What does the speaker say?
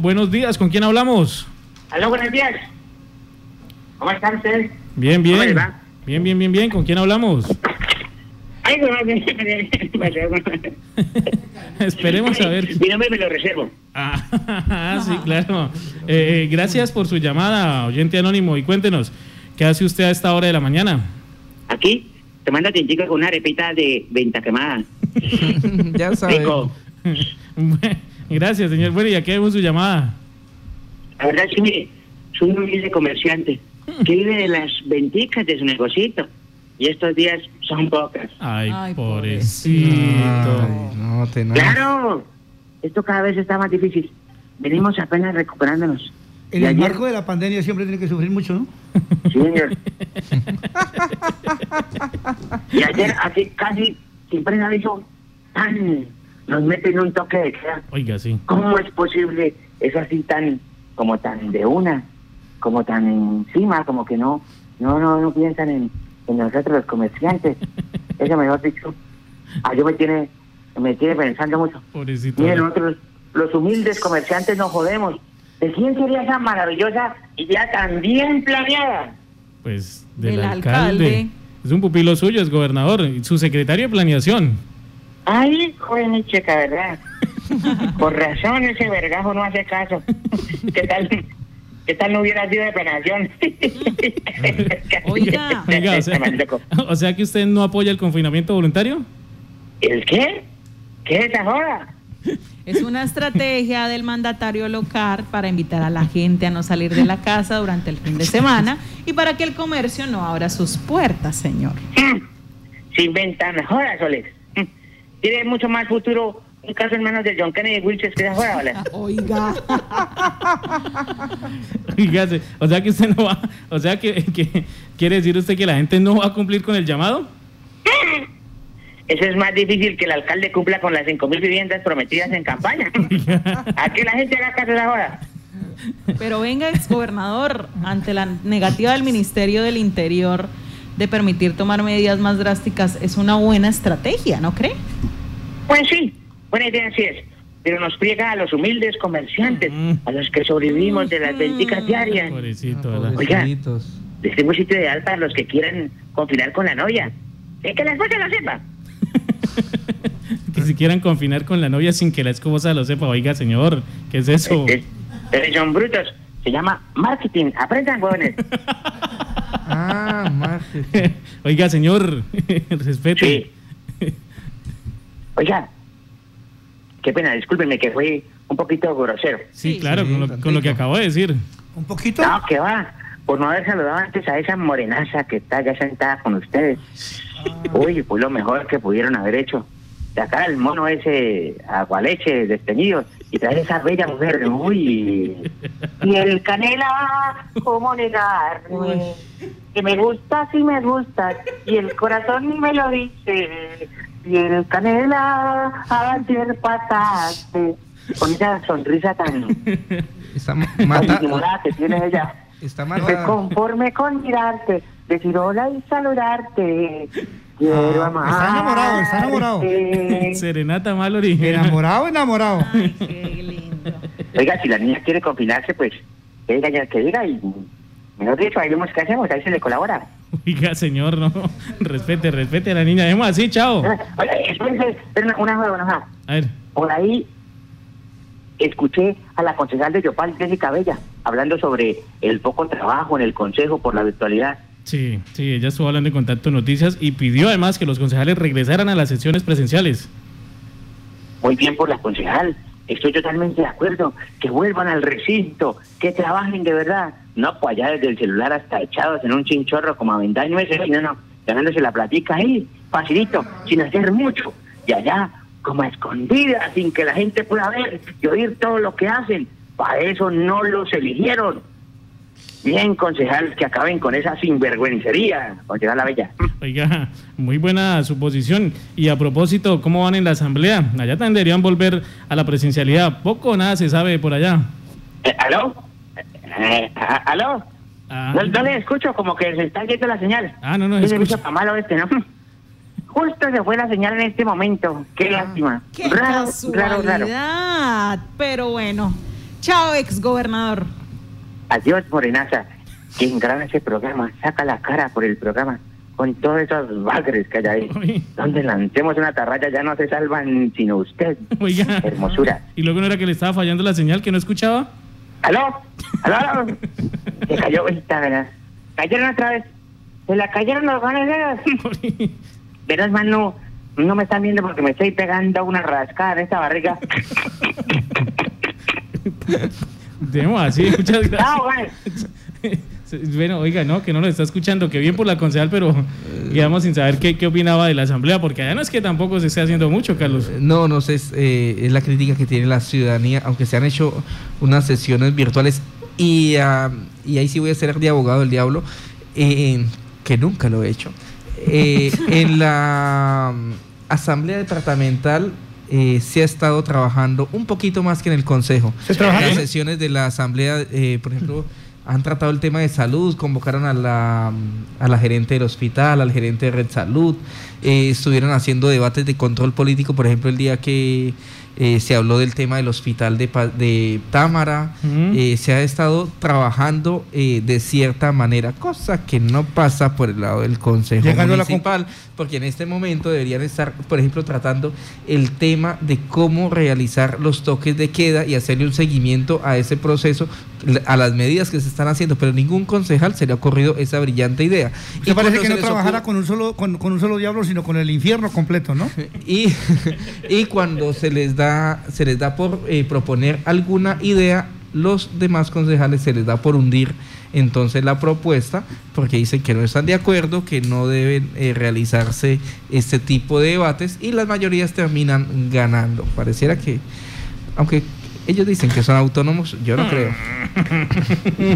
Buenos días, ¿con quién hablamos? Aló, buenos días. ¿Cómo están ustedes? Bien, ¿Cómo bien. les va? Bien, bien, bien, bien. ¿Con quién hablamos? Ay, no, Esperemos a ver. Mi nombre me lo reservo. Ah, sí, claro. Eh, gracias por su llamada, oyente anónimo. Y cuéntenos, ¿qué hace usted a esta hora de la mañana? Aquí, tomando tintico con una arepita de venta quemada. ya sabes. Rico. Gracias, señor. Bueno, y aquí vemos su llamada. La verdad es que, mire, soy un humilde comerciante que vive de las venticas de su negocito. Y estos días son pocas. Ay, Ay, pobrecito. Ay, no. ¡Claro! Esto cada vez está más difícil. Venimos apenas recuperándonos. En Y el ayer- marco de la pandemia siempre tiene que sufrir mucho, ¿no? Sí, señor. y ayer, así casi sin preaviso, tan nos meten un toque de queda. Oiga, sí. ¿Cómo es posible eso así tan, como tan de una, como tan encima, como que no, no, no, no piensan en, en nosotros los comerciantes? Eso mejor dicho, a yo me tiene, me tiene pensando mucho. Pobrecito. Miren, nosotros los humildes comerciantes nos jodemos. ¿De quién sería esa maravillosa idea tan bien planeada? Pues del, Del alcalde. alcalde. Es un pupilo suyo, es gobernador. y Su secretario de planeación. Ay, joven y checa, ¿verdad? Por razón ese vergajo no hace caso. ¿Qué tal? ¿Qué tal no hubiera sido de planeación? Oiga. Oiga, o sea, Loco. o sea que usted no apoya el confinamiento voluntario. ¿El qué? ¿Qué es esa joda? Es una estrategia del mandatario local para invitar a la gente a no salir de la casa durante el fin de semana y para que el comercio no abra sus puertas, señor. Mm. Se inventan jodas, Soles. Tiene mucho más futuro un caso en manos de John Kennedy Wilches que esa joda, ¿vale? Oiga. Fíjate, o sea que usted no va, o sea que, que quiere decir usted que la gente no va a cumplir con el llamado. Eso es más difícil que el alcalde cumpla con las 5.000 viviendas prometidas en campaña. ¿A que la gente haga caso a esa joda? Pero venga, exgobernador, ante la negativa del Ministerio del Interior de permitir tomar medidas más drásticas, es una buena estrategia, ¿no cree? Pues sí, buena idea sí es. Pero nos friega a los humildes comerciantes, a los que sobrevivimos de las venticas diarias. Pobrecito, Ah, ¿verdad? pobrecitos. Les tengo un sitio ideal para los que quieran confinar con la novia. Es que la esposa lo sepa. que si quieran confinar con la novia sin que la esposa lo sepa. Oiga, señor, ¿qué es eso? Es- es- son brutos. Se llama marketing. Aprendan, jóvenes. Ah, marketing. Oiga, señor, respete. Sí. Oiga, qué pena, discúlpenme que fue un poquito grosero. Sí, claro, sí, con, lo, con lo que acabo de decir. Un poquito. No, que va. Por no haber saludado antes a esa morenaza que está ya sentada con ustedes. Uy, fue lo mejor que pudieron haber hecho. Sacar al mono ese agualeche desteñido y traer esa bella mujer. Uy. Y el canela, ¿cómo negarme? Que me gusta, sí me gusta. Y el corazón me lo dice. Y el canela, ayer pasaste. Con esa sonrisa tan, Está mata, que tiene ella. está Me conforme con mirarte, decir hola y saludarte. Quiero Ah, amar. está enamorado, está enamorado. Serenata Mallory. Enamorado, enamorado. Ay, qué lindo. Oiga, si la niña quiere confinarse, pues que diga ya que diga y mejor dicho, ahí vemos qué hacemos, ahí se le colabora. Oiga, señor, no. Respete, respete a la niña. Dejemos así, chao. Una, una. A ver. Por ahí escuché a la concejal de Yopal, Jessica Bella, hablando sobre el poco trabajo en el consejo por la virtualidad. Sí, sí, ella estuvo hablando en Contacto Noticias y pidió además que los concejales regresaran a las sesiones presenciales. Muy bien por la concejal. Estoy totalmente de acuerdo. Que vuelvan al recinto, que trabajen de verdad. No, pues allá desde el celular hasta echados en un chinchorro como avendaño ese. No, no, ganándose la platica ahí, facilito, sin hacer mucho. Y allá, como a escondidas, sin que la gente pueda ver y oír todo lo que hacen. Para eso no los eligieron. Bien, concejal, que acaben con esa sinvergüencería, concejal la bella. Oiga, muy buena suposición. Y a propósito, ¿cómo van en la asamblea? Allá también deberían volver a la presencialidad. Poco o nada se sabe por allá. Eh, ¿Aló? Eh, ¿Aló? Ah, No, no le escucho, como que se está yendo la señal. Ah, no, no, ¿Qué escucho. escucha para malo este, no? Justo se fue la señal en este momento. Qué lástima. Qué raro, raro. Pero bueno, Chao, ex gobernador. Adiós, Morenaza. Quien graba ese programa, saca la cara por el programa. Con todos esos bagres que hay ahí. Uy. Donde lancemos una tarraya ya no se salvan sino usted. Oiga. Hermosura. Y luego no era que le estaba fallando la señal, que no escuchaba. ¿Aló? ¿Aló? Se cayó esta, ¿verdad? Cayeron otra vez. Se la cayeron los ganas. Verás, mano, no me están viendo porque me estoy pegando una rascada en esta barriga. Demos así, muchas gracias. Chao, güey. Bueno, oiga, no, que no nos está escuchando, que bien por la concejal, pero quedamos sin saber qué, qué opinaba de la asamblea, porque allá no es que tampoco se esté haciendo mucho, Carlos. No, no sé, es, eh, es la crítica que tiene la ciudadanía, aunque se han hecho unas sesiones virtuales y, ah, y ahí sí voy a ser de abogado del diablo, eh, que nunca lo he hecho. Eh, en la mm, asamblea departamental eh, se ha estado trabajando un poquito más que en el consejo. ¿Se trabaja Las sesiones de la asamblea, eh, por ejemplo, han tratado el tema de salud, convocaron a la, a la gerente del hospital, al gerente de Red Salud, eh, estuvieron haciendo debates de control político, por ejemplo, el día que eh, se habló del tema del hospital de, de Támara, eh, se ha estado trabajando eh, de cierta manera, cosa que no pasa por el lado del Consejo Llegando Municipal, porque en este momento deberían estar, por ejemplo, tratando el tema de cómo realizar los toques de queda y hacerle un seguimiento a ese proceso, a las medidas que se están haciendo, pero ningún concejal se le ha ocurrido esa brillante idea. ¿Te parece que no trabajara ocurre- con un solo con, con un solo diablo, sino con el infierno completo, ¿no? y, y cuando se les da se les da por eh, proponer alguna idea los demás concejales se les da por hundir entonces la propuesta porque dicen que no están de acuerdo que no deben eh, realizarse este tipo de debates y las mayorías terminan ganando. Pareciera que aunque ellos dicen que son autónomos yo no creo